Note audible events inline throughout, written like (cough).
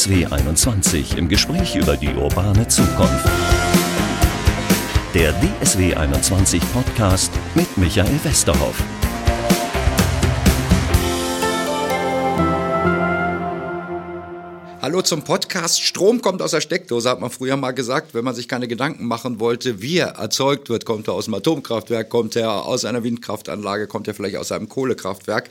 DSW 21 im Gespräch über die urbane Zukunft. Der DSW 21 Podcast mit Michael Westerhoff. Hallo zum Podcast. Strom kommt aus der Steckdose, hat man früher mal gesagt, wenn man sich keine Gedanken machen wollte, wie er erzeugt wird. Kommt er aus einem Atomkraftwerk, kommt er aus einer Windkraftanlage, kommt er vielleicht aus einem Kohlekraftwerk.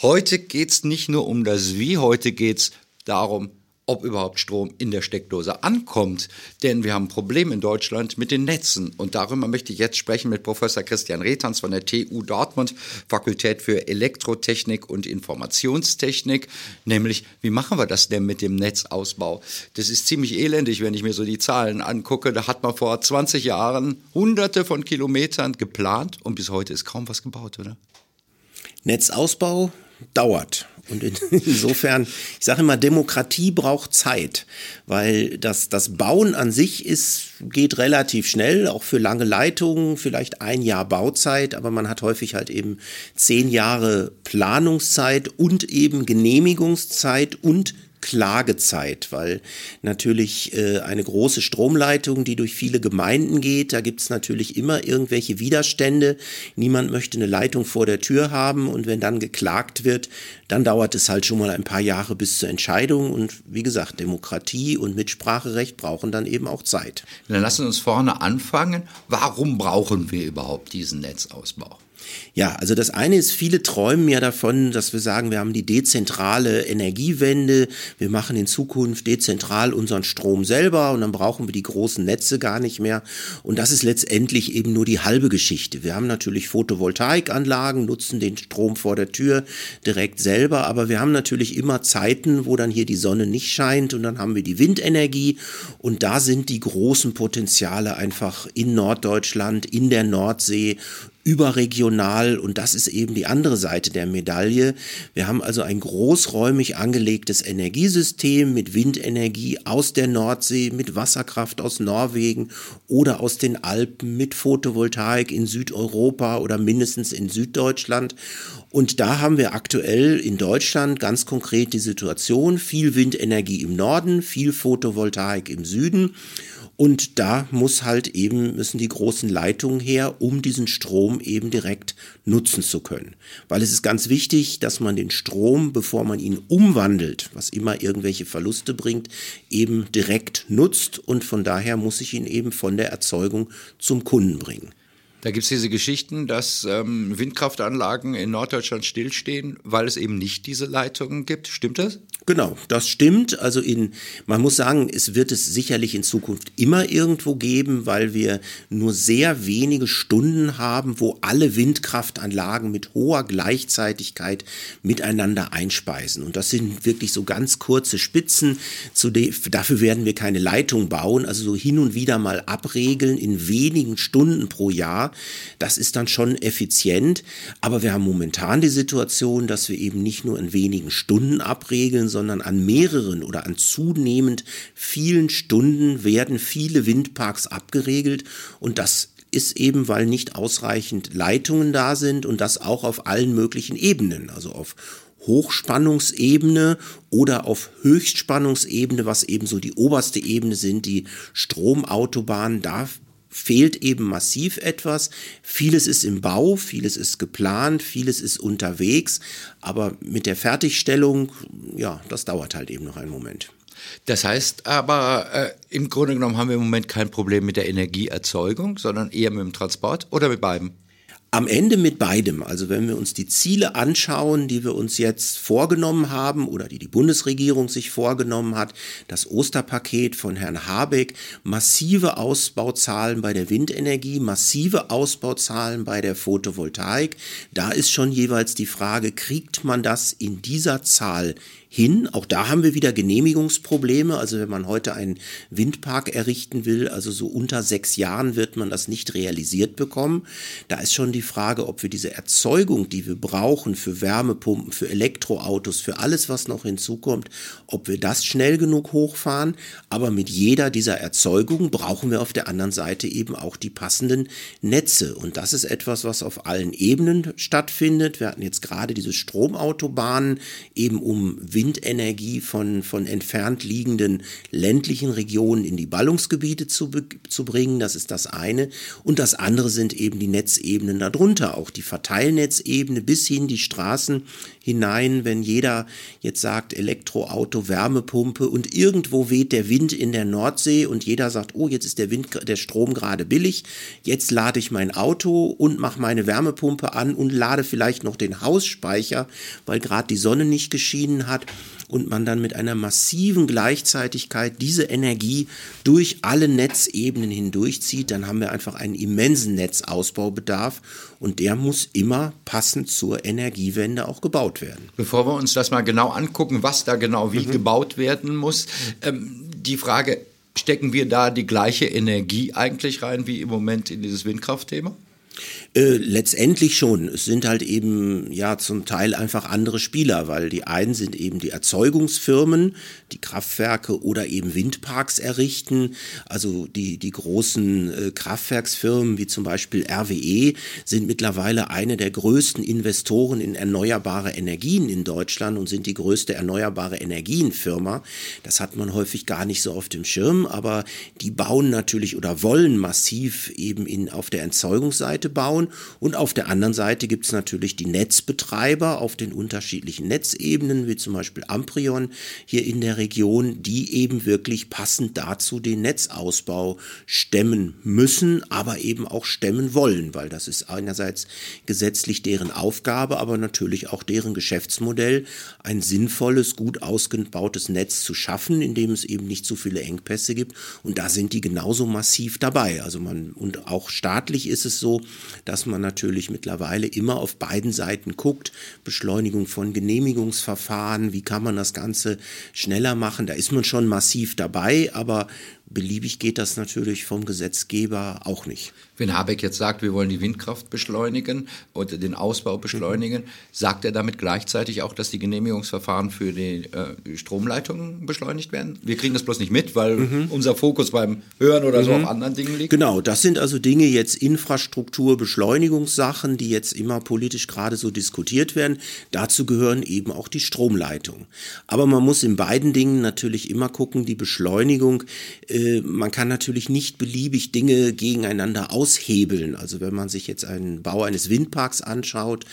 Heute geht es nicht nur um das Wie, heute geht es darum, ob überhaupt Strom in der Steckdose ankommt. Denn wir haben ein Problem in Deutschland mit den Netzen. Und darüber möchte ich jetzt sprechen mit Professor Christian Retans von der TU Dortmund, Fakultät für Elektrotechnik und Informationstechnik. Nämlich, wie machen wir das denn mit dem Netzausbau? Das ist ziemlich elendig, wenn ich mir so die Zahlen angucke. Da hat man vor 20 Jahren hunderte von Kilometern geplant und bis heute ist kaum was gebaut, oder? Netzausbau dauert. Und (laughs) insofern, ich sage immer, Demokratie braucht Zeit, weil das, das Bauen an sich ist, geht relativ schnell, auch für lange Leitungen, vielleicht ein Jahr Bauzeit, aber man hat häufig halt eben zehn Jahre Planungszeit und eben Genehmigungszeit und Klagezeit, weil natürlich äh, eine große Stromleitung, die durch viele Gemeinden geht, da gibt es natürlich immer irgendwelche Widerstände. Niemand möchte eine Leitung vor der Tür haben und wenn dann geklagt wird, dann dauert es halt schon mal ein paar Jahre bis zur Entscheidung und wie gesagt, Demokratie und Mitspracherecht brauchen dann eben auch Zeit. Dann lassen wir uns vorne anfangen. Warum brauchen wir überhaupt diesen Netzausbau? Ja, also das eine ist, viele träumen ja davon, dass wir sagen, wir haben die dezentrale Energiewende, wir machen in Zukunft dezentral unseren Strom selber und dann brauchen wir die großen Netze gar nicht mehr. Und das ist letztendlich eben nur die halbe Geschichte. Wir haben natürlich Photovoltaikanlagen, nutzen den Strom vor der Tür direkt selber, aber wir haben natürlich immer Zeiten, wo dann hier die Sonne nicht scheint und dann haben wir die Windenergie und da sind die großen Potenziale einfach in Norddeutschland, in der Nordsee, überregional und das ist eben die andere Seite der Medaille. Wir haben also ein großräumig angelegtes Energiesystem mit Windenergie aus der Nordsee, mit Wasserkraft aus Norwegen oder aus den Alpen, mit Photovoltaik in Südeuropa oder mindestens in Süddeutschland. Und da haben wir aktuell in Deutschland ganz konkret die Situation, viel Windenergie im Norden, viel Photovoltaik im Süden. Und da muss halt eben, müssen die großen Leitungen her, um diesen Strom eben direkt nutzen zu können. Weil es ist ganz wichtig, dass man den Strom, bevor man ihn umwandelt, was immer irgendwelche Verluste bringt, eben direkt nutzt. Und von daher muss ich ihn eben von der Erzeugung zum Kunden bringen. Da gibt es diese Geschichten, dass ähm, Windkraftanlagen in Norddeutschland stillstehen, weil es eben nicht diese Leitungen gibt. Stimmt das? Genau, das stimmt. Also in, man muss sagen, es wird es sicherlich in Zukunft immer irgendwo geben, weil wir nur sehr wenige Stunden haben, wo alle Windkraftanlagen mit hoher Gleichzeitigkeit miteinander einspeisen. Und das sind wirklich so ganz kurze Spitzen. dafür werden wir keine Leitung bauen, also so hin und wieder mal abregeln in wenigen Stunden pro Jahr. Das ist dann schon effizient. Aber wir haben momentan die Situation, dass wir eben nicht nur in wenigen Stunden abregeln, sondern an mehreren oder an zunehmend vielen Stunden werden viele Windparks abgeregelt und das ist eben, weil nicht ausreichend Leitungen da sind und das auch auf allen möglichen Ebenen, also auf Hochspannungsebene oder auf Höchstspannungsebene, was eben so die oberste Ebene sind, die Stromautobahnen, da fehlt eben massiv etwas. Vieles ist im Bau, vieles ist geplant, vieles ist unterwegs, aber mit der Fertigstellung, ja, das dauert halt eben noch einen Moment. Das heißt aber, äh, im Grunde genommen haben wir im Moment kein Problem mit der Energieerzeugung, sondern eher mit dem Transport oder mit beidem? Am Ende mit beidem. Also wenn wir uns die Ziele anschauen, die wir uns jetzt vorgenommen haben oder die die Bundesregierung sich vorgenommen hat, das Osterpaket von Herrn Habeck, massive Ausbauzahlen bei der Windenergie, massive Ausbauzahlen bei der Photovoltaik, da ist schon jeweils die Frage, kriegt man das in dieser Zahl hin. Auch da haben wir wieder Genehmigungsprobleme. Also wenn man heute einen Windpark errichten will, also so unter sechs Jahren wird man das nicht realisiert bekommen. Da ist schon die Frage, ob wir diese Erzeugung, die wir brauchen für Wärmepumpen, für Elektroautos, für alles, was noch hinzukommt, ob wir das schnell genug hochfahren. Aber mit jeder dieser Erzeugungen brauchen wir auf der anderen Seite eben auch die passenden Netze. Und das ist etwas, was auf allen Ebenen stattfindet. Wir hatten jetzt gerade diese Stromautobahnen eben um Windenergie von, von entfernt liegenden ländlichen Regionen in die Ballungsgebiete zu, zu bringen. Das ist das eine. Und das andere sind eben die Netzebenen darunter, auch die Verteilnetzebene bis hin die Straßen hinein, wenn jeder jetzt sagt Elektroauto, Wärmepumpe und irgendwo weht der Wind in der Nordsee und jeder sagt, oh, jetzt ist der Wind, der Strom gerade billig, jetzt lade ich mein Auto und mache meine Wärmepumpe an und lade vielleicht noch den Hausspeicher, weil gerade die Sonne nicht geschienen hat und man dann mit einer massiven Gleichzeitigkeit diese Energie durch alle Netzebenen hindurchzieht, dann haben wir einfach einen immensen Netzausbaubedarf und der muss immer passend zur Energiewende auch gebaut werden. Bevor wir uns das mal genau angucken, was da genau wie mhm. gebaut werden muss, ähm, die Frage, stecken wir da die gleiche Energie eigentlich rein wie im Moment in dieses Windkraftthema? Äh, letztendlich schon. Es sind halt eben ja zum Teil einfach andere Spieler, weil die einen sind eben die Erzeugungsfirmen, die Kraftwerke oder eben Windparks errichten. Also die, die großen äh, Kraftwerksfirmen wie zum Beispiel RWE sind mittlerweile eine der größten Investoren in erneuerbare Energien in Deutschland und sind die größte erneuerbare Energienfirma. Das hat man häufig gar nicht so auf dem Schirm, aber die bauen natürlich oder wollen massiv eben in, auf der Erzeugungsseite bauen. Und auf der anderen Seite gibt es natürlich die Netzbetreiber auf den unterschiedlichen Netzebenen, wie zum Beispiel Amprion hier in der Region, die eben wirklich passend dazu den Netzausbau stemmen müssen, aber eben auch stemmen wollen, weil das ist einerseits gesetzlich deren Aufgabe, aber natürlich auch deren Geschäftsmodell, ein sinnvolles, gut ausgebautes Netz zu schaffen, in dem es eben nicht zu viele Engpässe gibt. Und da sind die genauso massiv dabei. Also man, und auch staatlich ist es so, dass man natürlich mittlerweile immer auf beiden Seiten guckt. Beschleunigung von Genehmigungsverfahren, wie kann man das Ganze schneller machen? Da ist man schon massiv dabei, aber Beliebig geht das natürlich vom Gesetzgeber auch nicht. Wenn Habeck jetzt sagt, wir wollen die Windkraft beschleunigen oder den Ausbau beschleunigen, mhm. sagt er damit gleichzeitig auch, dass die Genehmigungsverfahren für die äh, Stromleitungen beschleunigt werden? Wir kriegen das bloß nicht mit, weil mhm. unser Fokus beim Hören oder mhm. so auf anderen Dingen liegt. Genau, das sind also Dinge jetzt Infrastruktur, Beschleunigungssachen, die jetzt immer politisch gerade so diskutiert werden. Dazu gehören eben auch die Stromleitungen. Aber man muss in beiden Dingen natürlich immer gucken, die Beschleunigung äh, äh, man kann natürlich nicht beliebig Dinge gegeneinander aushebeln. Also wenn man sich jetzt einen Bau eines Windparks anschaut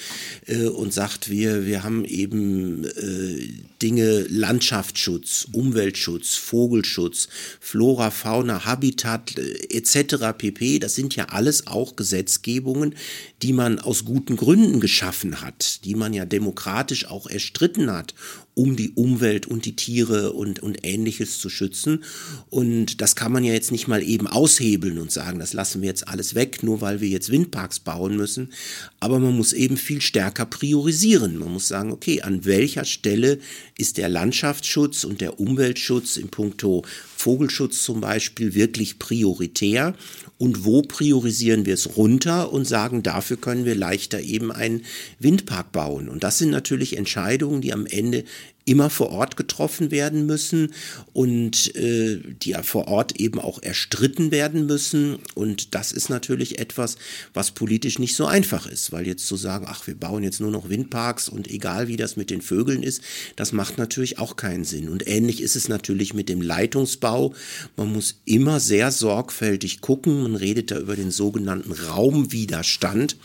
äh, und sagt, wir, wir haben eben äh, Dinge Landschaftsschutz, Umweltschutz, Vogelschutz, Flora, Fauna, Habitat äh, etc. pp. Das sind ja alles auch Gesetzgebungen, die man aus guten Gründen geschaffen hat, die man ja demokratisch auch erstritten hat, um die Umwelt und die Tiere und, und ähnliches zu schützen. Und das kann man ja jetzt nicht mal eben aushebeln und sagen, das lassen wir jetzt alles weg, nur weil wir jetzt Windparks bauen müssen. Aber man muss eben viel stärker priorisieren. Man muss sagen, okay, an welcher Stelle ist der Landschaftsschutz und der Umweltschutz in puncto Vogelschutz zum Beispiel wirklich prioritär und wo priorisieren wir es runter und sagen, dafür können wir leichter eben einen Windpark bauen. Und das sind natürlich Entscheidungen, die am Ende immer vor Ort getroffen werden müssen und äh, die ja vor Ort eben auch erstritten werden müssen. Und das ist natürlich etwas, was politisch nicht so einfach ist, weil jetzt zu sagen, ach, wir bauen jetzt nur noch Windparks und egal wie das mit den Vögeln ist, das macht natürlich auch keinen Sinn. Und ähnlich ist es natürlich mit dem Leitungsbau. Man muss immer sehr sorgfältig gucken. Man redet da über den sogenannten Raumwiderstand.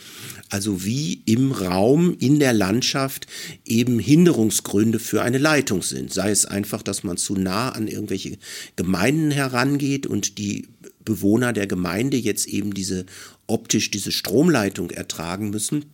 Also wie im Raum, in der Landschaft eben Hinderungsgründe für eine Leitung sind. Sei es einfach, dass man zu nah an irgendwelche Gemeinden herangeht und die Bewohner der Gemeinde jetzt eben diese optisch diese Stromleitung ertragen müssen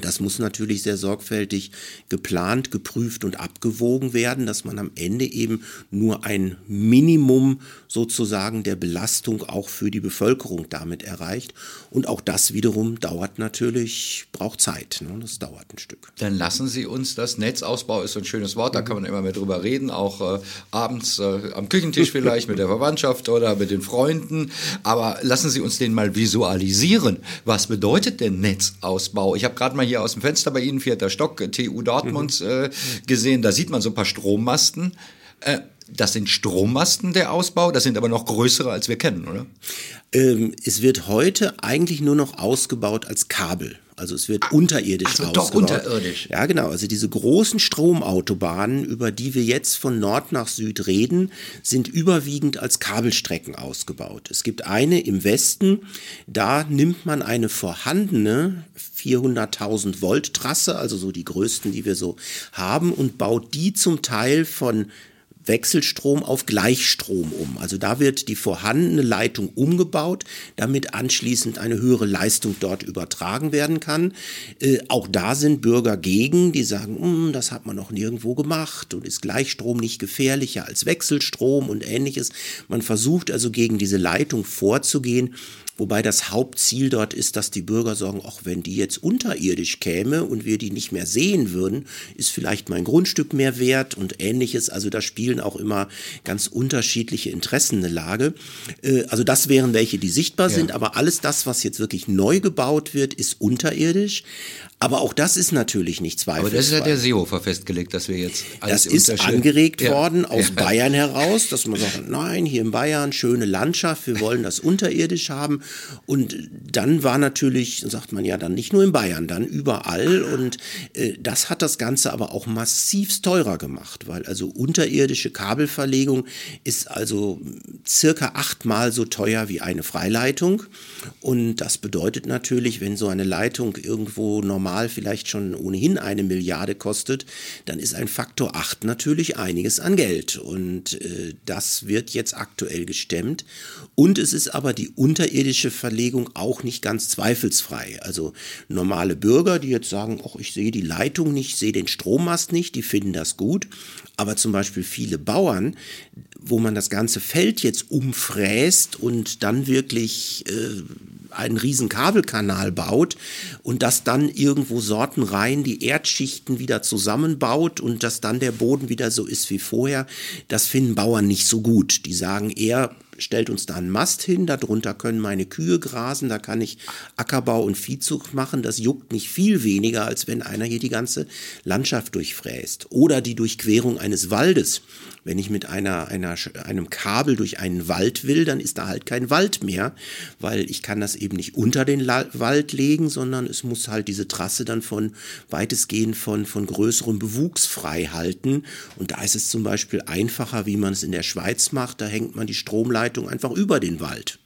Das muss natürlich sehr sorgfältig geplant, geprüft und abgewogen werden, dass man am Ende eben nur ein Minimum sozusagen der Belastung auch für die Bevölkerung damit erreicht. Und auch das wiederum dauert natürlich, braucht Zeit. Ne? Das dauert ein Stück. Dann lassen Sie uns das Netzausbau ist ein schönes Wort, da kann man immer mehr drüber reden, auch äh, abends äh, am Küchentisch vielleicht mit der Verwandtschaft oder mit den Freunden. Aber lassen Sie uns den mal visualisieren. Was bedeutet denn Netzausbau? Ich habe gerade mal hier aus dem Fenster bei Ihnen, vierter Stock, TU Dortmund, mhm. äh, gesehen. Da sieht man so ein paar Strommasten. Äh, das sind Strommasten der Ausbau, das sind aber noch größere, als wir kennen, oder? Ähm, es wird heute eigentlich nur noch ausgebaut als Kabel. Also es wird unterirdisch also ausgebaut. doch unterirdisch. Ja, genau. Also diese großen Stromautobahnen, über die wir jetzt von Nord nach Süd reden, sind überwiegend als Kabelstrecken ausgebaut. Es gibt eine im Westen, da nimmt man eine vorhandene 400.000 Volt Trasse, also so die größten, die wir so haben, und baut die zum Teil von Wechselstrom auf Gleichstrom um. Also da wird die vorhandene Leitung umgebaut, damit anschließend eine höhere Leistung dort übertragen werden kann. Äh, auch da sind Bürger gegen, die sagen, hm, das hat man noch nirgendwo gemacht und ist Gleichstrom nicht gefährlicher als Wechselstrom und ähnliches. Man versucht also gegen diese Leitung vorzugehen Wobei das Hauptziel dort ist, dass die Bürger sagen, auch wenn die jetzt unterirdisch käme und wir die nicht mehr sehen würden, ist vielleicht mein Grundstück mehr wert und ähnliches. Also da spielen auch immer ganz unterschiedliche Interessen eine Lage. Äh, also das wären welche, die sichtbar ja. sind, aber alles das, was jetzt wirklich neu gebaut wird, ist unterirdisch. Aber auch das ist natürlich nicht zweifelsfrei. Aber das ist ja der Seehofer festgelegt, dass wir jetzt alles Das ist angeregt ja. worden aus ja. Bayern heraus, dass man sagt, nein, hier in Bayern schöne Landschaft, wir wollen das unterirdisch haben. Und dann war natürlich, sagt man ja dann nicht nur in Bayern, dann überall. Und äh, das hat das Ganze aber auch massivst teurer gemacht, weil also unterirdische Kabelverlegung ist also circa achtmal so teuer wie eine Freileitung. Und das bedeutet natürlich, wenn so eine Leitung irgendwo normal vielleicht schon ohnehin eine Milliarde kostet, dann ist ein Faktor 8 natürlich einiges an Geld. Und äh, das wird jetzt aktuell gestemmt. Und es ist aber die unterirdische Verlegung auch nicht ganz zweifelsfrei. Also normale Bürger, die jetzt sagen, ach, ich sehe die Leitung nicht, sehe den Strommast nicht, die finden das gut. Aber zum Beispiel viele Bauern, wo man das ganze Feld jetzt umfräst und dann wirklich äh, einen riesen Kabelkanal baut und das dann irgendwo sortenrein die Erdschichten wieder zusammenbaut und dass dann der Boden wieder so ist wie vorher, das finden Bauern nicht so gut. Die sagen eher, stellt uns da einen Mast hin, darunter können meine Kühe grasen, da kann ich Ackerbau und Viehzucht machen. Das juckt nicht viel weniger, als wenn einer hier die ganze Landschaft durchfräst. Oder die Durchquerung eines Waldes. Wenn ich mit einer, einer, einem Kabel durch einen Wald will, dann ist da halt kein Wald mehr, weil ich kann das eben nicht unter den La Wald legen, sondern es muss halt diese Trasse dann von weitestgehend von, von größerem Bewuchs frei halten. Und da ist es zum Beispiel einfacher, wie man es in der Schweiz macht. Da hängt man die Stromleitung einfach über den Wald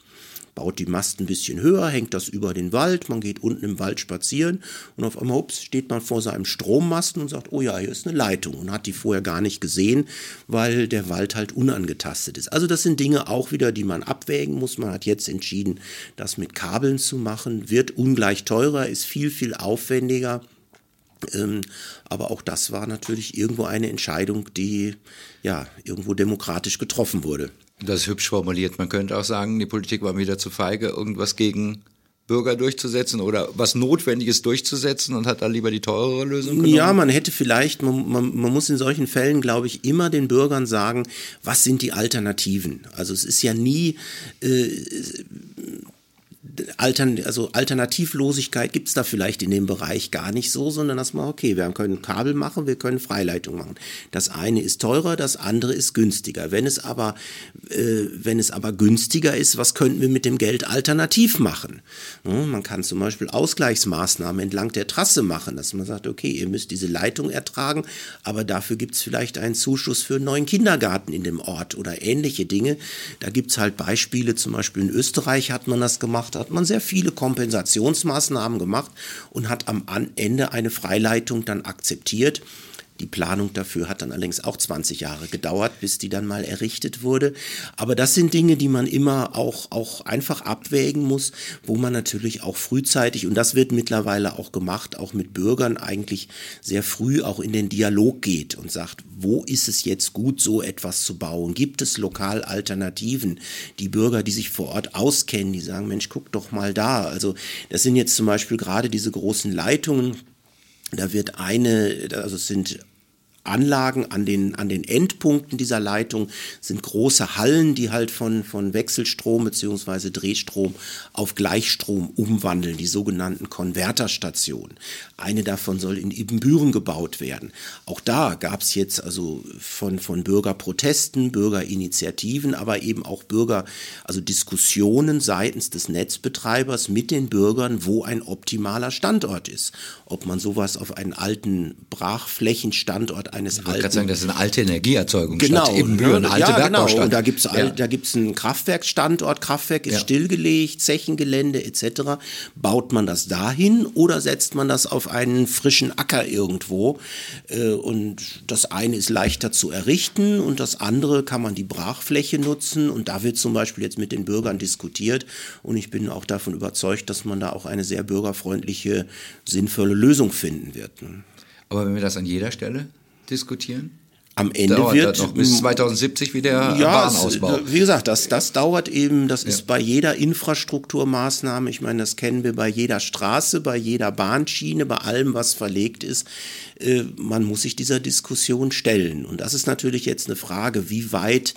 baut die Mast ein bisschen höher, hängt das über den Wald, man geht unten im Wald spazieren und auf einmal ups, steht man vor seinem Strommasten und sagt, oh ja, hier ist eine Leitung und hat die vorher gar nicht gesehen, weil der Wald halt unangetastet ist. Also das sind Dinge auch wieder, die man abwägen muss. Man hat jetzt entschieden, das mit Kabeln zu machen, wird ungleich teurer, ist viel, viel aufwendiger. Ähm, aber auch das war natürlich irgendwo eine Entscheidung, die ja irgendwo demokratisch getroffen wurde. Das ist hübsch formuliert. Man könnte auch sagen, die Politik war wieder zu feige, irgendwas gegen Bürger durchzusetzen oder was Notwendiges durchzusetzen und hat da lieber die teurere Lösung genommen? Ja, man hätte vielleicht, man, man, man muss in solchen Fällen, glaube ich, immer den Bürgern sagen, was sind die Alternativen? Also es ist ja nie äh, Altern, also Alternativlosigkeit gibt es da vielleicht in dem Bereich gar nicht so, sondern dass man, okay, wir können Kabel machen, wir können Freileitung machen. Das eine ist teurer, das andere ist günstiger. Wenn es aber, äh, wenn es aber günstiger ist, was könnten wir mit dem Geld alternativ machen? Ja, man kann zum Beispiel Ausgleichsmaßnahmen entlang der Trasse machen, dass man sagt, okay, ihr müsst diese Leitung ertragen, aber dafür gibt es vielleicht einen Zuschuss für einen neuen Kindergarten in dem Ort oder ähnliche Dinge. Da gibt es halt Beispiele, zum Beispiel in Österreich hat man das gemacht, hat man sehr viele Kompensationsmaßnahmen gemacht und hat am Ende eine Freileitung dann akzeptiert. Die Planung dafür hat dann allerdings auch 20 Jahre gedauert, bis die dann mal errichtet wurde. Aber das sind Dinge, die man immer auch, auch einfach abwägen muss, wo man natürlich auch frühzeitig, und das wird mittlerweile auch gemacht, auch mit Bürgern eigentlich sehr früh auch in den Dialog geht und sagt, wo ist es jetzt gut, so etwas zu bauen? Gibt es lokal Alternativen? Die Bürger, die sich vor Ort auskennen, die sagen, Mensch, guck doch mal da. Also das sind jetzt zum Beispiel gerade diese großen Leitungen, da wird eine, also es sind Anlagen an den, an den Endpunkten dieser Leitung sind große Hallen, die halt von, von Wechselstrom bzw. Drehstrom auf Gleichstrom umwandeln, die sogenannten Konverterstationen. Eine davon soll in Ibbenbüren gebaut werden. Auch da gab es jetzt also von, von Bürgerprotesten, Bürgerinitiativen, aber eben auch Bürger, also Diskussionen seitens des Netzbetreibers mit den Bürgern, wo ein optimaler Standort ist. Ob man sowas auf einen alten Brachflächenstandort eines ich alten. Ich sagen, das ist eine alte Energieerzeugung. Genau, eine alte ja, genau. Und da gibt's ja. da gibt's einen Kraftwerksstandort, Kraftwerk ist Ja. stillgelegt, Zechengelände etc. Baut man das dahin oder setzt man das auf einen frischen Acker irgendwo? Äh, Und das eine ist leichter zu errichten und das andere kann man die Brachfläche nutzen. Und da wird zum Beispiel jetzt mit den Bürgern diskutiert. Und ich bin auch davon überzeugt, dass man da auch eine sehr bürgerfreundliche, sinnvolle Lösung finden wird. ne? Aber wenn wir das an jeder Stelle diskutieren, Am Ende dauert wird noch bis 2070 wieder ja, es, Bahnausbau. wie gesagt, das, das dauert eben, das ist bei jeder Infrastrukturmaßnahme, ich meine, das kennen wir bei jeder Straße, bei jeder Bahnschiene, bei allem, was verlegt ist. Äh, man muss sich dieser Diskussion stellen. Und das ist natürlich jetzt eine Frage, wie weit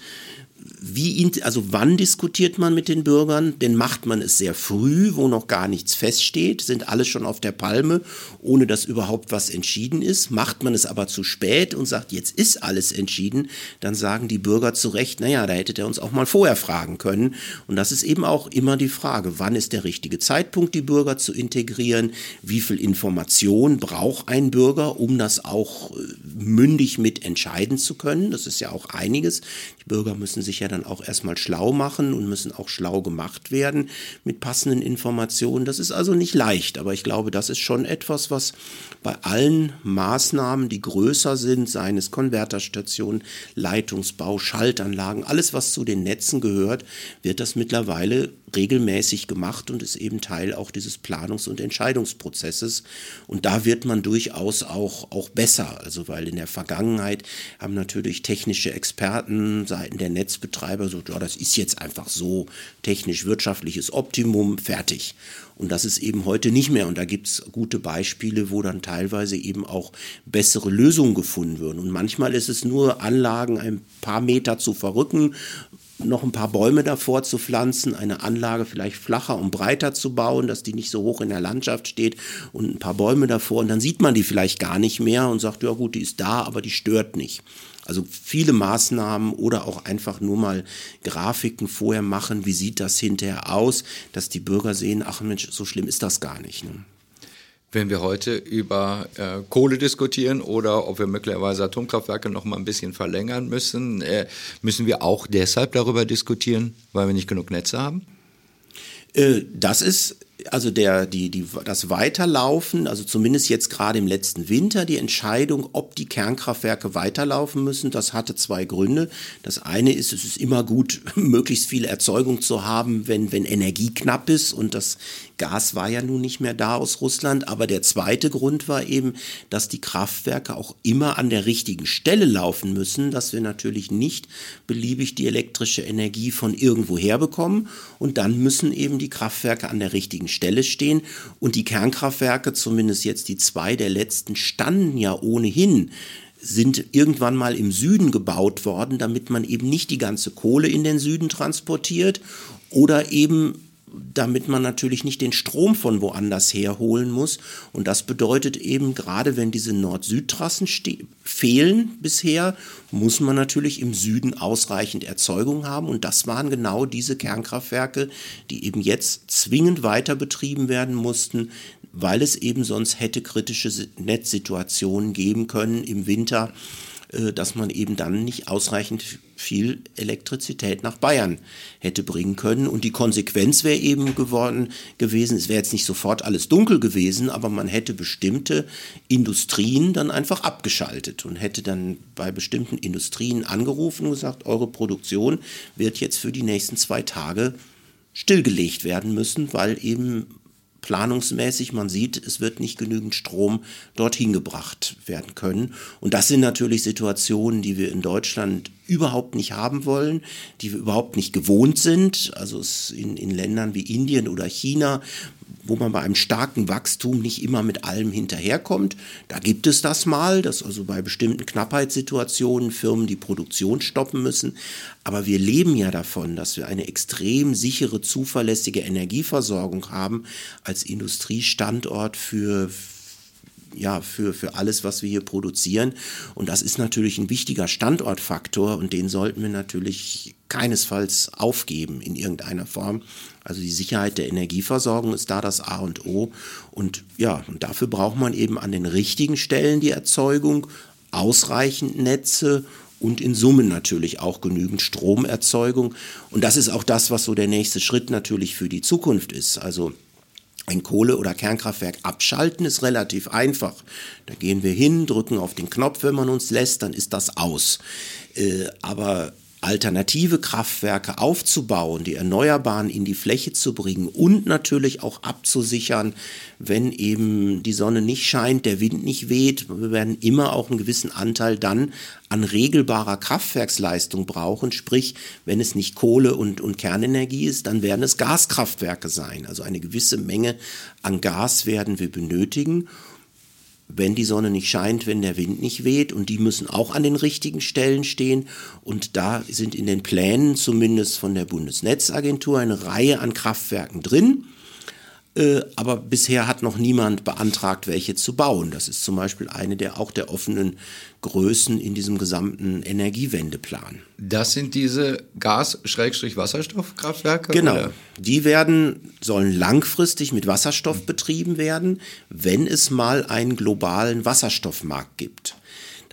wie, also wann diskutiert man mit den Bürgern? Denn macht man es sehr früh, wo noch gar nichts feststeht, sind alle schon auf der Palme, ohne dass überhaupt was entschieden ist. Macht man es aber zu spät und sagt, jetzt ist alles entschieden, dann sagen die Bürger zu Recht, naja, da hätte der uns auch mal vorher fragen können. Und das ist eben auch immer die Frage, wann ist der richtige Zeitpunkt, die Bürger zu integrieren? Wie viel Information braucht ein Bürger, um das auch äh, mündig mit entscheiden zu können? Das ist ja auch einiges. Die Bürger müssen sich ja dann auch erstmal schlau machen und müssen auch schlau gemacht werden mit passenden Informationen. Das ist also nicht leicht, aber ich glaube, das ist schon etwas, was bei allen Maßnahmen, die größer sind, seien es Konverterstationen, Leitungsbau, Schaltanlagen, alles, was zu den Netzen gehört, wird das mittlerweile regelmäßig gemacht und ist eben Teil auch dieses Planungs- und Entscheidungsprozesses. Und da wird man durchaus auch, auch besser. Also weil in der Vergangenheit haben natürlich technische Experten seiten der Netzbetreiber so, ja, das ist jetzt einfach so technisch-wirtschaftliches Optimum, fertig. Und das ist eben heute nicht mehr. Und da gibt es gute Beispiele, wo dann teilweise eben auch bessere Lösungen gefunden würden. Und manchmal ist es nur Anlagen ein paar Meter zu verrücken, noch ein paar Bäume davor zu pflanzen, eine Anlage vielleicht flacher und breiter zu bauen, dass die nicht so hoch in der Landschaft steht und ein paar Bäume davor und dann sieht man die vielleicht gar nicht mehr und sagt, ja gut, die ist da, aber die stört nicht. Also viele Maßnahmen oder auch einfach nur mal Grafiken vorher machen, wie sieht das hinterher aus, dass die Bürger sehen, ach Mensch, so schlimm ist das gar nicht. Ne? Wenn wir heute über äh, Kohle diskutieren oder ob wir möglicherweise Atomkraftwerke noch mal ein bisschen verlängern müssen, äh, müssen wir auch deshalb darüber diskutieren, weil wir nicht genug Netze haben? Äh, Das ist also der, die, die, das Weiterlaufen, also zumindest jetzt gerade im letzten Winter, die Entscheidung, ob die Kernkraftwerke weiterlaufen müssen, das hatte zwei Gründe. Das eine ist, es ist immer gut, (laughs) möglichst viel Erzeugung zu haben, wenn, wenn Energie knapp ist und das Gas war ja nun nicht mehr da aus Russland. Aber der zweite Grund war eben, dass die Kraftwerke auch immer an der richtigen Stelle laufen müssen, dass wir natürlich nicht beliebig die elektrische Energie von irgendwo herbekommen. Und dann müssen eben die Kraftwerke an der richtigen Stelle stehen. Und die Kernkraftwerke, zumindest jetzt die zwei der letzten, standen ja ohnehin sind irgendwann mal im Süden gebaut worden, damit man eben nicht die ganze Kohle in den Süden transportiert oder eben damit man natürlich nicht den Strom von woanders herholen muss. Und das bedeutet eben, gerade wenn diese Nord-Süd-Trassen fehlen bisher, muss man natürlich im Süden ausreichend Erzeugung haben. Und das waren genau diese Kernkraftwerke, die eben jetzt zwingend weiter betrieben werden mussten, weil es eben sonst hätte kritische Si- Netzsituationen geben können im Winter, äh, dass man eben dann nicht ausreichend viel Elektrizität nach Bayern hätte bringen können. Und die Konsequenz wäre eben geworden gewesen, es wäre jetzt nicht sofort alles dunkel gewesen, aber man hätte bestimmte Industrien dann einfach abgeschaltet und hätte dann bei bestimmten Industrien angerufen und gesagt, eure Produktion wird jetzt für die nächsten zwei Tage stillgelegt werden müssen, weil eben planungsmäßig man sieht, es wird nicht genügend Strom dorthin gebracht werden können. Und das sind natürlich Situationen, die wir in Deutschland überhaupt nicht haben wollen, die wir überhaupt nicht gewohnt sind. Also in, in Ländern wie Indien oder China, wo man bei einem starken Wachstum nicht immer mit allem hinterherkommt. Da gibt es das mal, dass also bei bestimmten Knappheitssituationen Firmen die Produktion stoppen müssen. Aber wir leben ja davon, dass wir eine extrem sichere, zuverlässige Energieversorgung haben als Industriestandort für, ja, für, für alles, was wir hier produzieren. Und das ist natürlich ein wichtiger Standortfaktor und den sollten wir natürlich keinesfalls aufgeben in irgendeiner Form. Also die Sicherheit der Energieversorgung ist da das A und O. Und ja, und dafür braucht man eben an den richtigen Stellen die Erzeugung, ausreichend Netze und in Summen natürlich auch genügend Stromerzeugung. Und das ist auch das, was so der nächste Schritt natürlich für die Zukunft ist. Also ein Kohle- oder Kernkraftwerk abschalten ist relativ einfach. Da gehen wir hin, drücken auf den Knopf, wenn man uns lässt, dann ist das aus. Äh, aber alternative Kraftwerke aufzubauen, die Erneuerbaren in die Fläche zu bringen und natürlich auch abzusichern, wenn eben die Sonne nicht scheint, der Wind nicht weht. Wir werden immer auch einen gewissen Anteil dann an regelbarer Kraftwerksleistung brauchen. Sprich, wenn es nicht Kohle und, und Kernenergie ist, dann werden es Gaskraftwerke sein. Also eine gewisse Menge an Gas werden wir benötigen wenn die Sonne nicht scheint, wenn der Wind nicht weht. Und die müssen auch an den richtigen Stellen stehen. Und da sind in den Plänen zumindest von der Bundesnetzagentur eine Reihe an Kraftwerken drin. Äh, aber bisher hat noch niemand beantragt, welche zu bauen. Das ist zum Beispiel eine der auch der offenen Größen in diesem gesamten Energiewendeplan. Das sind diese Gas-Wasserstoffkraftwerke? Genau. Oder? Die werden, sollen langfristig mit Wasserstoff betrieben werden, wenn es mal einen globalen Wasserstoffmarkt gibt.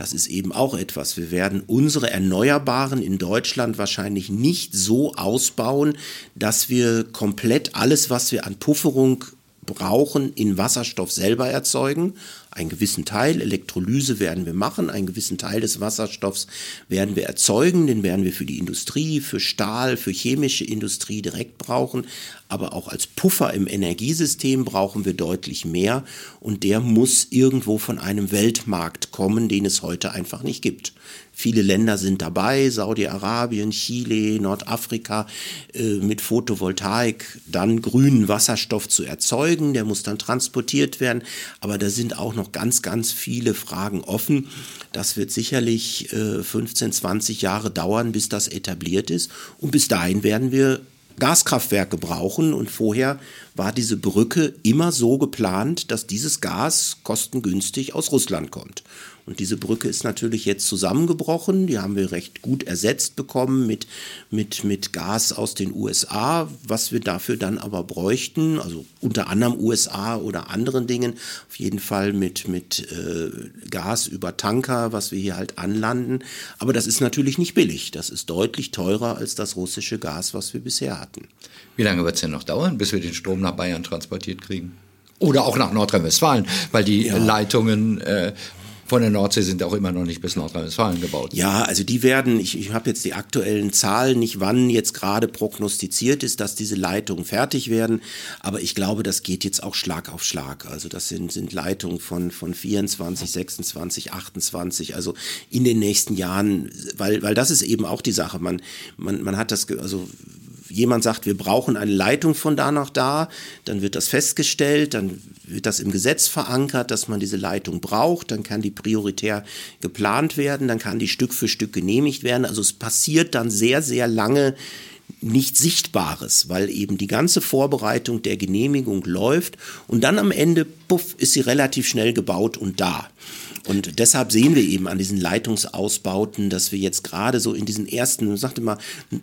Das ist eben auch etwas. Wir werden unsere Erneuerbaren in Deutschland wahrscheinlich nicht so ausbauen, dass wir komplett alles, was wir an Pufferung brauchen, in Wasserstoff selber erzeugen. Einen gewissen Teil Elektrolyse werden wir machen, einen gewissen Teil des Wasserstoffs werden wir erzeugen, den werden wir für die Industrie, für Stahl, für chemische Industrie direkt brauchen, aber auch als Puffer im Energiesystem brauchen wir deutlich mehr und der muss irgendwo von einem Weltmarkt kommen, den es heute einfach nicht gibt. Viele Länder sind dabei, Saudi-Arabien, Chile, Nordafrika, äh, mit Photovoltaik dann grünen Wasserstoff zu erzeugen. Der muss dann transportiert werden. Aber da sind auch noch ganz, ganz viele Fragen offen. Das wird sicherlich äh, 15, 20 Jahre dauern, bis das etabliert ist. Und bis dahin werden wir Gaskraftwerke brauchen und vorher war diese Brücke immer so geplant, dass dieses Gas kostengünstig aus Russland kommt. Und diese Brücke ist natürlich jetzt zusammengebrochen. Die haben wir recht gut ersetzt bekommen mit, mit, mit Gas aus den USA. Was wir dafür dann aber bräuchten, also unter anderem USA oder anderen Dingen, auf jeden Fall mit, mit äh, Gas über Tanker, was wir hier halt anlanden. Aber das ist natürlich nicht billig. Das ist deutlich teurer als das russische Gas, was wir bisher hatten. Wie lange wird es denn noch dauern, bis wir den Strom nach Bayern transportiert kriegen? Oder auch nach Nordrhein-Westfalen, weil die ja. Leitungen äh, von der Nordsee sind auch immer noch nicht bis Nordrhein-Westfalen gebaut. Ja, also die werden, ich, ich habe jetzt die aktuellen Zahlen nicht, wann jetzt gerade prognostiziert ist, dass diese Leitungen fertig werden, aber ich glaube, das geht jetzt auch Schlag auf Schlag. Also das sind, sind Leitungen von, von 24, 26, 28, also in den nächsten Jahren, weil, weil das ist eben auch die Sache. Man, man, man hat das, also jemand sagt, wir brauchen eine Leitung von da nach da, dann wird das festgestellt, dann wird das im Gesetz verankert, dass man diese Leitung braucht, dann kann die prioritär geplant werden, dann kann die Stück für Stück genehmigt werden. Also es passiert dann sehr, sehr lange nicht Sichtbares, weil eben die ganze Vorbereitung der Genehmigung läuft und dann am Ende, puff, ist sie relativ schnell gebaut und da. Und deshalb sehen wir eben an diesen Leitungsausbauten, dass wir jetzt gerade so in diesen ersten, ich sagte mal,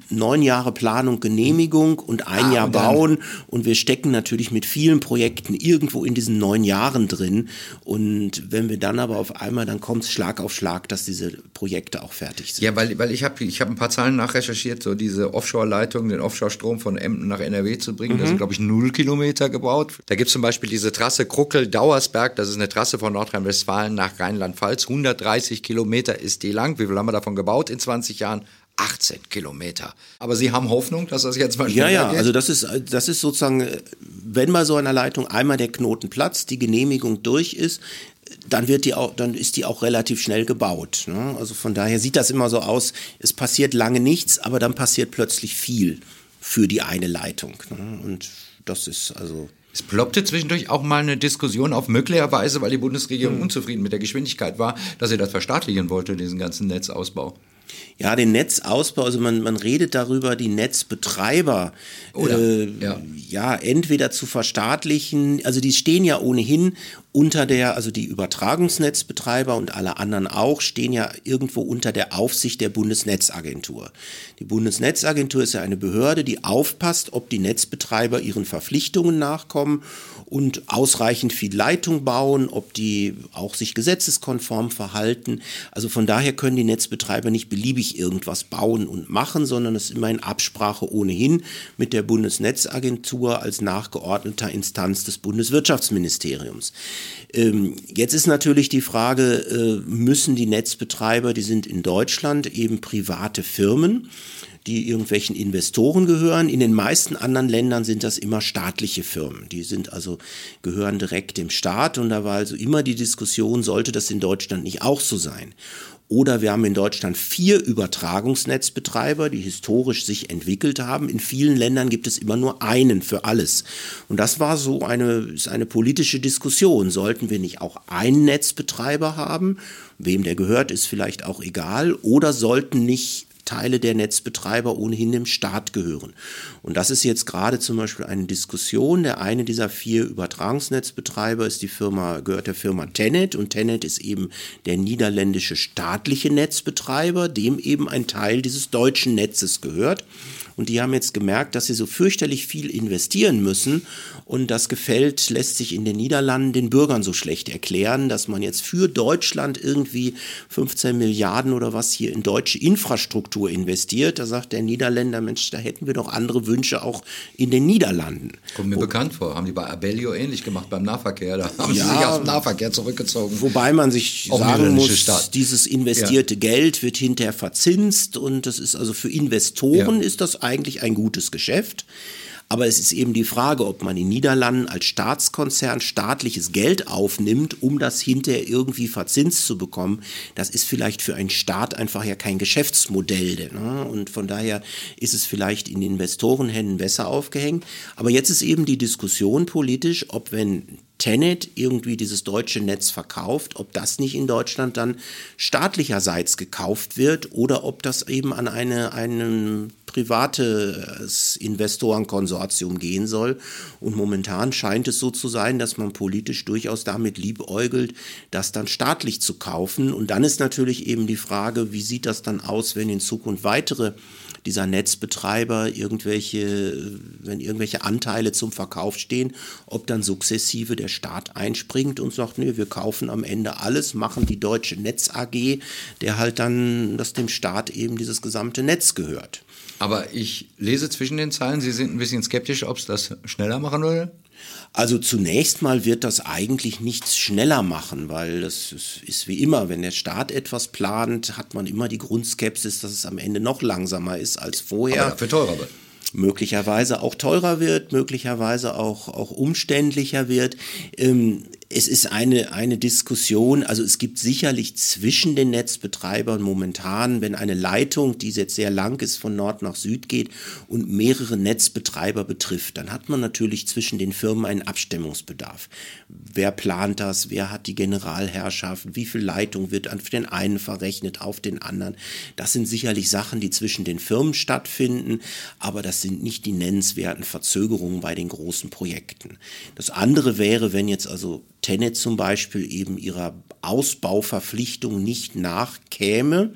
neun Jahre Planung, Genehmigung und ein ah, Jahr und bauen. Und wir stecken natürlich mit vielen Projekten irgendwo in diesen neun Jahren drin. Und wenn wir dann aber auf einmal, dann kommt es Schlag auf Schlag, dass diese Projekte auch fertig sind. Ja, weil, weil ich habe ich hab ein paar Zahlen nachrecherchiert, so diese Offshore-Leitung, den Offshore-Strom von Emden nach NRW zu bringen. Mhm. Das sind, glaube ich, null Kilometer gebaut. Da gibt es zum Beispiel diese Trasse Kruckel-Dauersberg. Das ist eine Trasse von Nordrhein-Westfalen nach Rheinland-Pfalz. 130 Kilometer ist die lang. Wie viel haben wir davon gebaut in 20 Jahren? 18 Kilometer. Aber Sie haben Hoffnung, dass das jetzt mal schneller Ja, ja, geht? also das ist, das ist sozusagen, wenn bei so einer Leitung einmal der Knoten platzt, die Genehmigung durch ist, dann wird die auch, dann ist die auch relativ schnell gebaut. Ne? Also von daher sieht das immer so aus, es passiert lange nichts, aber dann passiert plötzlich viel für die eine Leitung. Ne? Und das ist also. Es ploppte zwischendurch auch mal eine Diskussion auf, möglicherweise, weil die Bundesregierung hm. unzufrieden mit der Geschwindigkeit war, dass sie das verstaatlichen wollte, diesen ganzen Netzausbau. Ja, den Netzausbau, also man, man redet darüber, die Netzbetreiber Oder, äh, ja. ja, entweder zu verstaatlichen, also die stehen ja ohnehin unter der, also die Übertragungsnetzbetreiber und alle anderen auch, stehen ja irgendwo unter der Aufsicht der Bundesnetzagentur. Die Bundesnetzagentur ist ja eine Behörde, die aufpasst, ob die Netzbetreiber ihren Verpflichtungen nachkommen und ausreichend viel Leitung bauen, ob die auch sich gesetzeskonform verhalten. Also von daher können die Netzbetreiber nicht beliebig irgendwas bauen und machen, sondern es ist immer in Absprache ohnehin mit der Bundesnetzagentur als nachgeordneter Instanz des Bundeswirtschaftsministeriums. Ähm, jetzt ist natürlich die Frage, äh, müssen die Netzbetreiber, die sind in Deutschland eben private Firmen, die irgendwelchen Investoren gehören. In den meisten anderen Ländern sind das immer staatliche Firmen. Die sind also, gehören direkt dem Staat und da war also immer die Diskussion, sollte das in Deutschland nicht auch so sein? Oder wir haben in Deutschland vier Übertragungsnetzbetreiber, die historisch sich entwickelt haben. In vielen Ländern gibt es immer nur einen für alles. Und das war so eine, ist eine politische Diskussion. Sollten wir nicht auch einen Netzbetreiber haben? Wem der gehört, ist vielleicht auch egal. Oder sollten nicht Teile der Netzbetreiber ohnehin dem Staat gehören. Und das ist jetzt gerade zum Beispiel eine Diskussion. Der eine dieser vier Übertragungsnetzbetreiber ist die Firma, gehört der Firma Tenet und Tenet ist eben der niederländische staatliche Netzbetreiber, dem eben ein Teil dieses deutschen Netzes gehört. Und die haben jetzt gemerkt, dass sie so fürchterlich viel investieren müssen. Und das gefällt, lässt sich in den Niederlanden den Bürgern so schlecht erklären, dass man jetzt für Deutschland irgendwie 15 Milliarden oder was hier in deutsche Infrastruktur investiert. Da sagt der Niederländer, Mensch, da hätten wir doch andere Wünsche auch in den Niederlanden. Kommt mir Wo, bekannt vor. Haben die bei Abellio ähnlich gemacht beim Nahverkehr. Da haben ja, sie sich aus dem Nahverkehr zurückgezogen. Wobei man sich auch sagen muss, Stadt. dieses investierte ja. Geld wird hinterher verzinst und das ist also für Investoren ja. ist das eigentlich ein gutes Geschäft. Aber es ist eben die Frage, ob man in Niederlanden als Staatskonzern staatliches Geld aufnimmt, um das hinterher irgendwie verzinst zu bekommen. Das ist vielleicht für einen Staat einfach ja kein Geschäftsmodell. Ne? Und von daher ist es vielleicht in Investorenhänden besser aufgehängt. Aber jetzt ist eben die Diskussion politisch, ob wenn Tenet irgendwie dieses deutsche Netz verkauft, ob das nicht in Deutschland dann staatlicherseits gekauft wird oder ob das eben an eine, ein privates Investorenkonsortium gehen soll. Und momentan scheint es so zu sein, dass man politisch durchaus damit liebäugelt, das dann staatlich zu kaufen. Und dann ist natürlich eben die Frage, wie sieht das dann aus, wenn in Zukunft weitere dieser Netzbetreiber irgendwelche, wenn irgendwelche Anteile zum Verkauf stehen, ob dann sukzessive der Staat einspringt und sagt, nee, wir kaufen am Ende alles, machen die deutsche Netz AG, der halt dann, dass dem Staat eben dieses gesamte Netz gehört. Aber ich lese zwischen den Zeilen, Sie sind ein bisschen skeptisch, ob es das schneller machen würde? Also zunächst mal wird das eigentlich nichts schneller machen, weil das ist wie immer, wenn der Staat etwas plant, hat man immer die Grundskepsis, dass es am Ende noch langsamer ist als vorher. Aber dafür teurer wird möglicherweise auch teurer wird, möglicherweise auch, auch umständlicher wird. Ähm, es ist eine, eine Diskussion, also es gibt sicherlich zwischen den Netzbetreibern momentan, wenn eine Leitung, die jetzt sehr lang ist, von Nord nach Süd geht und mehrere Netzbetreiber betrifft, dann hat man natürlich zwischen den Firmen einen Abstimmungsbedarf. Wer plant das? Wer hat die Generalherrschaft? Wie viel Leitung wird auf den einen verrechnet, auf den anderen? Das sind sicherlich Sachen, die zwischen den Firmen stattfinden, aber das sind nicht die nennenswerten Verzögerungen bei den großen Projekten. Das andere wäre, wenn jetzt also Tenet zum Beispiel eben ihrer Ausbauverpflichtung nicht nachkäme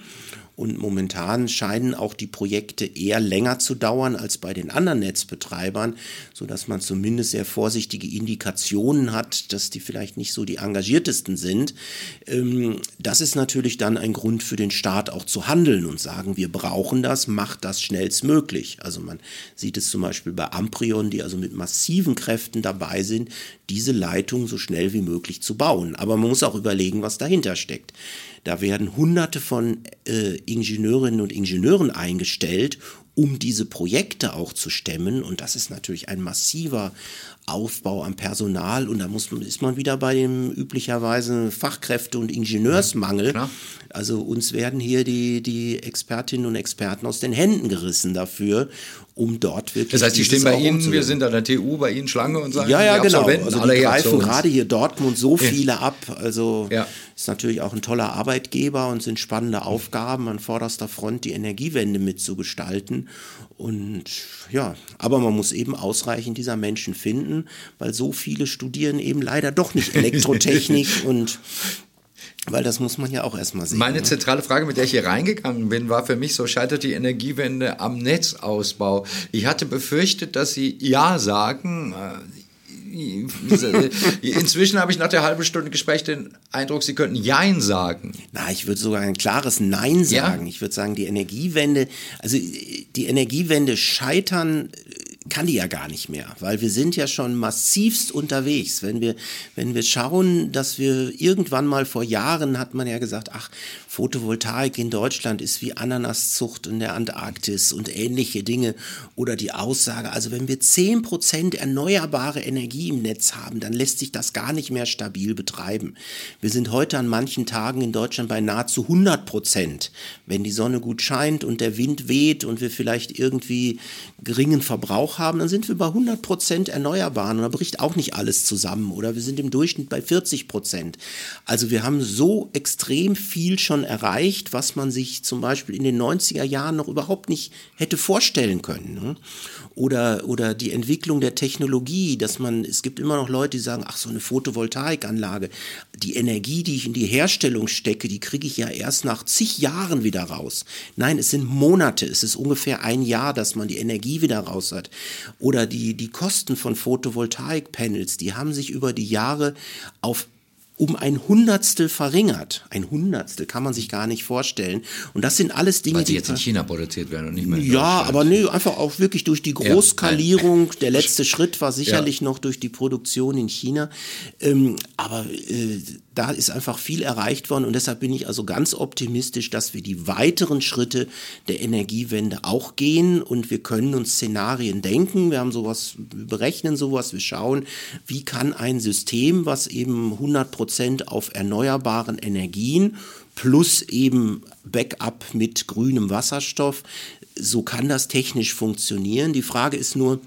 und momentan scheinen auch die Projekte eher länger zu dauern als bei den anderen Netzbetreibern, so dass man zumindest sehr vorsichtige Indikationen hat, dass die vielleicht nicht so die engagiertesten sind. Ähm, das ist natürlich dann ein Grund für den Staat auch zu handeln und sagen, wir brauchen das, macht das schnellstmöglich. Also man sieht es zum Beispiel bei Amprion, die also mit massiven Kräften dabei sind, diese Leitung so schnell wie möglich zu bauen. Aber man muss auch überlegen, was dahinter steckt. Da werden hunderte von äh, Ingenieurinnen und Ingenieuren eingestellt, um diese Projekte auch zu stemmen. Und das ist natürlich ein massiver Aufbau am Personal. Und da muss man, ist man wieder bei dem üblicherweise Fachkräfte- und Ingenieursmangel. Ja, also uns werden hier die, die Expertinnen und Experten aus den Händen gerissen dafür um dort wirklich. Das heißt, die stehen bei Ihnen, wir sind an der TU bei Ihnen Schlange und sagen, ja, ja, genau. Also die greifen gerade hier Dortmund so viele ab. Also ja. ist natürlich auch ein toller Arbeitgeber und sind spannende Aufgaben an vorderster Front, die Energiewende mitzugestalten. Und ja, aber man muss eben ausreichend dieser Menschen finden, weil so viele studieren eben leider doch nicht Elektrotechnik (laughs) und weil das muss man ja auch erstmal sehen. Meine ne? zentrale Frage, mit der ich hier reingegangen bin, war für mich, so scheitert die Energiewende am Netzausbau. Ich hatte befürchtet, dass Sie Ja sagen. Äh, inzwischen habe ich nach der halben Stunde Gespräch den Eindruck, Sie könnten Jein sagen. Na, ich würde sogar ein klares Nein sagen. Ja? Ich würde sagen, die Energiewende, also die Energiewende scheitern kann die ja gar nicht mehr, weil wir sind ja schon massivst unterwegs. Wenn wir, wenn wir schauen, dass wir irgendwann mal vor Jahren hat man ja gesagt, ach, Photovoltaik in Deutschland ist wie Ananaszucht in der Antarktis und ähnliche Dinge. Oder die Aussage, also wenn wir zehn Prozent erneuerbare Energie im Netz haben, dann lässt sich das gar nicht mehr stabil betreiben. Wir sind heute an manchen Tagen in Deutschland bei nahezu 100 Prozent. Wenn die Sonne gut scheint und der Wind weht und wir vielleicht irgendwie geringen Verbrauch haben, dann sind wir bei 100 Prozent Erneuerbaren und da bricht auch nicht alles zusammen oder wir sind im Durchschnitt bei 40 Prozent. Also wir haben so extrem viel schon erreicht, was man sich zum Beispiel in den 90er Jahren noch überhaupt nicht hätte vorstellen können. Ne? Oder, oder die Entwicklung der Technologie, dass man, es gibt immer noch Leute, die sagen, ach so eine Photovoltaikanlage, die Energie, die ich in die Herstellung stecke, die kriege ich ja erst nach zig Jahren wieder raus. Nein, es sind Monate, es ist ungefähr ein Jahr, dass man die Energie wieder raus hat. Oder die, die Kosten von Photovoltaikpanels, die haben sich über die Jahre auf um ein Hundertstel verringert. Ein Hundertstel kann man sich gar nicht vorstellen. Und das sind alles Dinge, Weil die jetzt in China produziert werden und nicht mehr in Ja, aber nee, einfach auch wirklich durch die Großskalierung. Ja, der letzte Schritt war sicherlich ja. noch durch die Produktion in China. Ähm, aber äh, da ist einfach viel erreicht worden und deshalb bin ich also ganz optimistisch, dass wir die weiteren Schritte der Energiewende auch gehen und wir können uns Szenarien denken. Wir haben sowas, wir berechnen sowas, wir schauen, wie kann ein System, was eben 100 Prozent auf erneuerbaren Energien plus eben Backup mit grünem Wasserstoff, so kann das technisch funktionieren. Die Frage ist nur,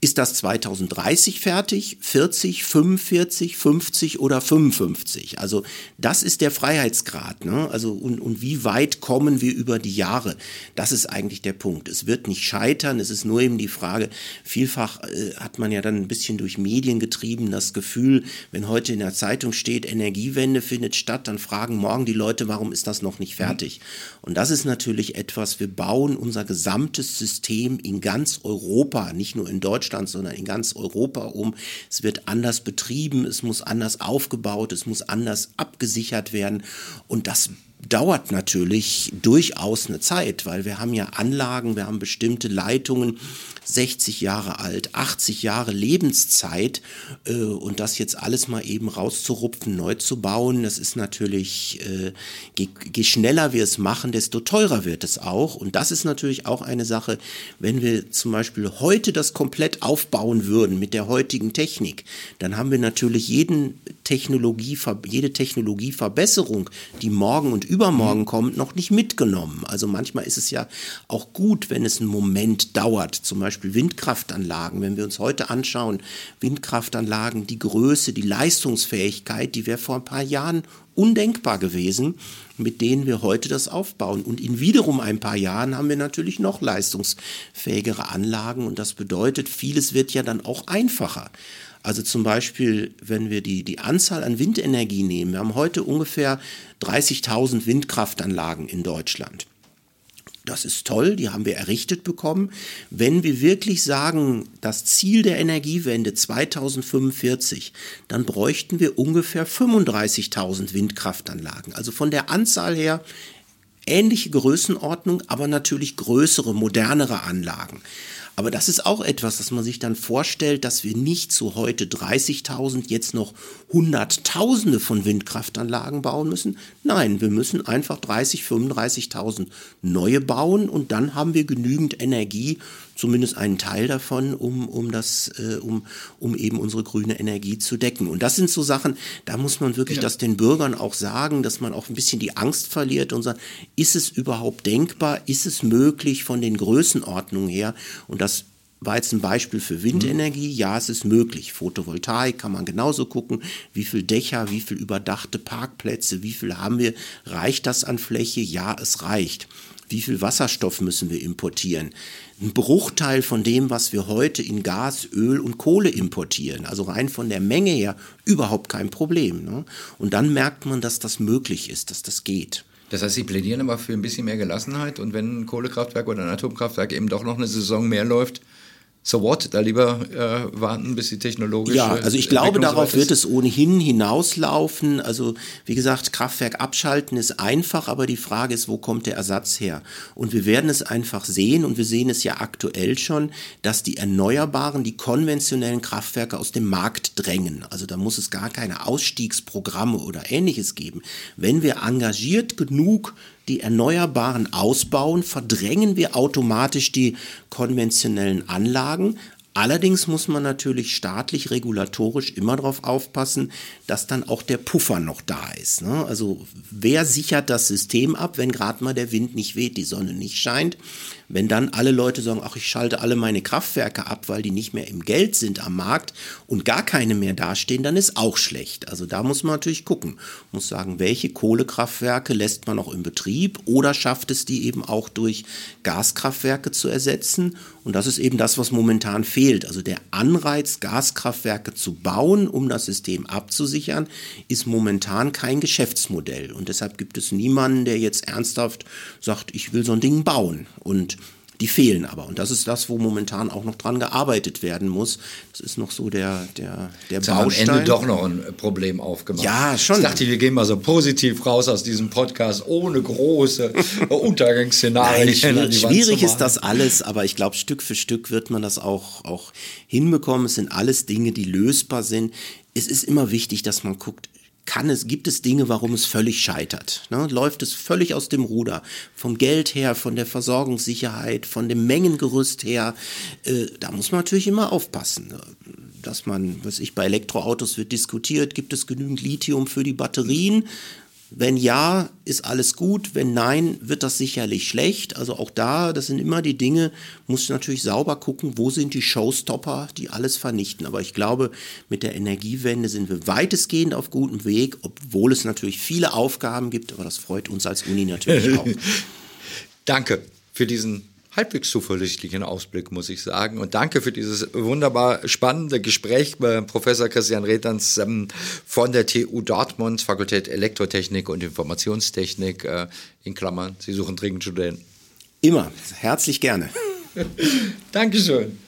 ist das 2030 fertig, 40, 45, 50 oder 55? Also das ist der Freiheitsgrad. Ne? Also und, und wie weit kommen wir über die Jahre? Das ist eigentlich der Punkt. Es wird nicht scheitern. Es ist nur eben die Frage. Vielfach äh, hat man ja dann ein bisschen durch Medien getrieben das Gefühl, wenn heute in der Zeitung steht, Energiewende findet statt, dann fragen morgen die Leute, warum ist das noch nicht fertig? Und das ist natürlich etwas. Wir bauen unser gesamtes System in ganz Europa, nicht nur in Deutschland Deutschland, sondern in ganz Europa um. Es wird anders betrieben, es muss anders aufgebaut, es muss anders abgesichert werden. Und das dauert natürlich durchaus eine Zeit, weil wir haben ja Anlagen, wir haben bestimmte Leitungen, 60 Jahre alt, 80 Jahre Lebenszeit äh, und das jetzt alles mal eben rauszurupfen, neu zu bauen, das ist natürlich, äh, je, je schneller wir es machen, desto teurer wird es auch. Und das ist natürlich auch eine Sache, wenn wir zum Beispiel heute das komplett aufbauen würden mit der heutigen Technik, dann haben wir natürlich jeden Technologie, jede Technologieverbesserung, die morgen und übermorgen kommt, noch nicht mitgenommen. Also manchmal ist es ja auch gut, wenn es einen Moment dauert, zum Beispiel Windkraftanlagen. Wenn wir uns heute anschauen, Windkraftanlagen, die Größe, die Leistungsfähigkeit, die wäre vor ein paar Jahren undenkbar gewesen, mit denen wir heute das aufbauen. Und in wiederum ein paar Jahren haben wir natürlich noch leistungsfähigere Anlagen und das bedeutet, vieles wird ja dann auch einfacher. Also zum Beispiel, wenn wir die, die Anzahl an Windenergie nehmen, wir haben heute ungefähr 30.000 Windkraftanlagen in Deutschland. Das ist toll, die haben wir errichtet bekommen. Wenn wir wirklich sagen, das Ziel der Energiewende 2045, dann bräuchten wir ungefähr 35.000 Windkraftanlagen. Also von der Anzahl her ähnliche Größenordnung, aber natürlich größere, modernere Anlagen. Aber das ist auch etwas, dass man sich dann vorstellt, dass wir nicht zu heute 30.000 jetzt noch Hunderttausende von Windkraftanlagen bauen müssen. Nein, wir müssen einfach 30, 35.000 neue bauen und dann haben wir genügend Energie zumindest einen Teil davon, um, um, das, äh, um, um eben unsere grüne Energie zu decken. Und das sind so Sachen, da muss man wirklich ja. das den Bürgern auch sagen, dass man auch ein bisschen die Angst verliert und sagt, ist es überhaupt denkbar, ist es möglich von den Größenordnungen her? Und das war jetzt ein Beispiel für Windenergie. Ja, es ist möglich. Photovoltaik kann man genauso gucken. Wie viel Dächer, wie viel überdachte Parkplätze, wie viel haben wir? Reicht das an Fläche? Ja, es reicht. Wie viel Wasserstoff müssen wir importieren? Ein Bruchteil von dem, was wir heute in Gas, Öl und Kohle importieren. Also rein von der Menge her überhaupt kein Problem. Ne? Und dann merkt man, dass das möglich ist, dass das geht. Das heißt, Sie plädieren aber für ein bisschen mehr Gelassenheit und wenn ein Kohlekraftwerk oder ein Atomkraftwerk eben doch noch eine Saison mehr läuft, so what, da lieber äh, warten, bis die technologische Ja, also ich glaube, darauf wird es ohnehin hinauslaufen. Also wie gesagt, Kraftwerk abschalten ist einfach, aber die Frage ist, wo kommt der Ersatz her? Und wir werden es einfach sehen und wir sehen es ja aktuell schon, dass die Erneuerbaren, die konventionellen Kraftwerke aus dem Markt drängen. Also da muss es gar keine Ausstiegsprogramme oder ähnliches geben. Wenn wir engagiert genug die Erneuerbaren ausbauen, verdrängen wir automatisch die konventionellen Anlagen. Allerdings muss man natürlich staatlich, regulatorisch immer darauf aufpassen, dass dann auch der Puffer noch da ist. Ne? Also wer sichert das System ab, wenn gerade mal der Wind nicht weht, die Sonne nicht scheint? Wenn dann alle Leute sagen, ach, ich schalte alle meine Kraftwerke ab, weil die nicht mehr im Geld sind am Markt und gar keine mehr dastehen, dann ist auch schlecht. Also da muss man natürlich gucken. Muss sagen, welche Kohlekraftwerke lässt man noch im Betrieb oder schafft es die eben auch durch Gaskraftwerke zu ersetzen? Und das ist eben das, was momentan fehlt. Also der Anreiz, Gaskraftwerke zu bauen, um das System abzusichern, ist momentan kein Geschäftsmodell. Und deshalb gibt es niemanden, der jetzt ernsthaft sagt, ich will so ein Ding bauen. Und die fehlen aber. Und das ist das, wo momentan auch noch dran gearbeitet werden muss. Das ist noch so der, der, der Jetzt Baustein. Am Ende doch noch ein Problem aufgemacht. Ja, schon. Ich dachte, wir gehen mal so positiv raus aus diesem Podcast, ohne große (laughs) Untergangsszenarien. Nein, schwierig ist das alles, aber ich glaube, Stück für Stück wird man das auch, auch hinbekommen. Es sind alles Dinge, die lösbar sind. Es ist immer wichtig, dass man guckt, kann es, gibt es Dinge, warum es völlig scheitert. Ne? Läuft es völlig aus dem Ruder. Vom Geld her, von der Versorgungssicherheit, von dem Mengengerüst her. Äh, da muss man natürlich immer aufpassen. Ne? Dass man, was ich bei Elektroautos wird diskutiert, gibt es genügend Lithium für die Batterien? Wenn ja, ist alles gut. Wenn nein, wird das sicherlich schlecht. Also auch da, das sind immer die Dinge, muss ich natürlich sauber gucken, wo sind die Showstopper, die alles vernichten. Aber ich glaube, mit der Energiewende sind wir weitestgehend auf gutem Weg, obwohl es natürlich viele Aufgaben gibt. Aber das freut uns als Uni natürlich (laughs) auch. Danke für diesen halbwegs zuversichtlichen Ausblick, muss ich sagen. Und danke für dieses wunderbar spannende Gespräch bei Professor Christian Retans ähm, von der TU Dortmund, Fakultät Elektrotechnik und Informationstechnik. Äh, in Klammern, Sie suchen dringend Studenten. Immer, herzlich gerne. (laughs) Dankeschön.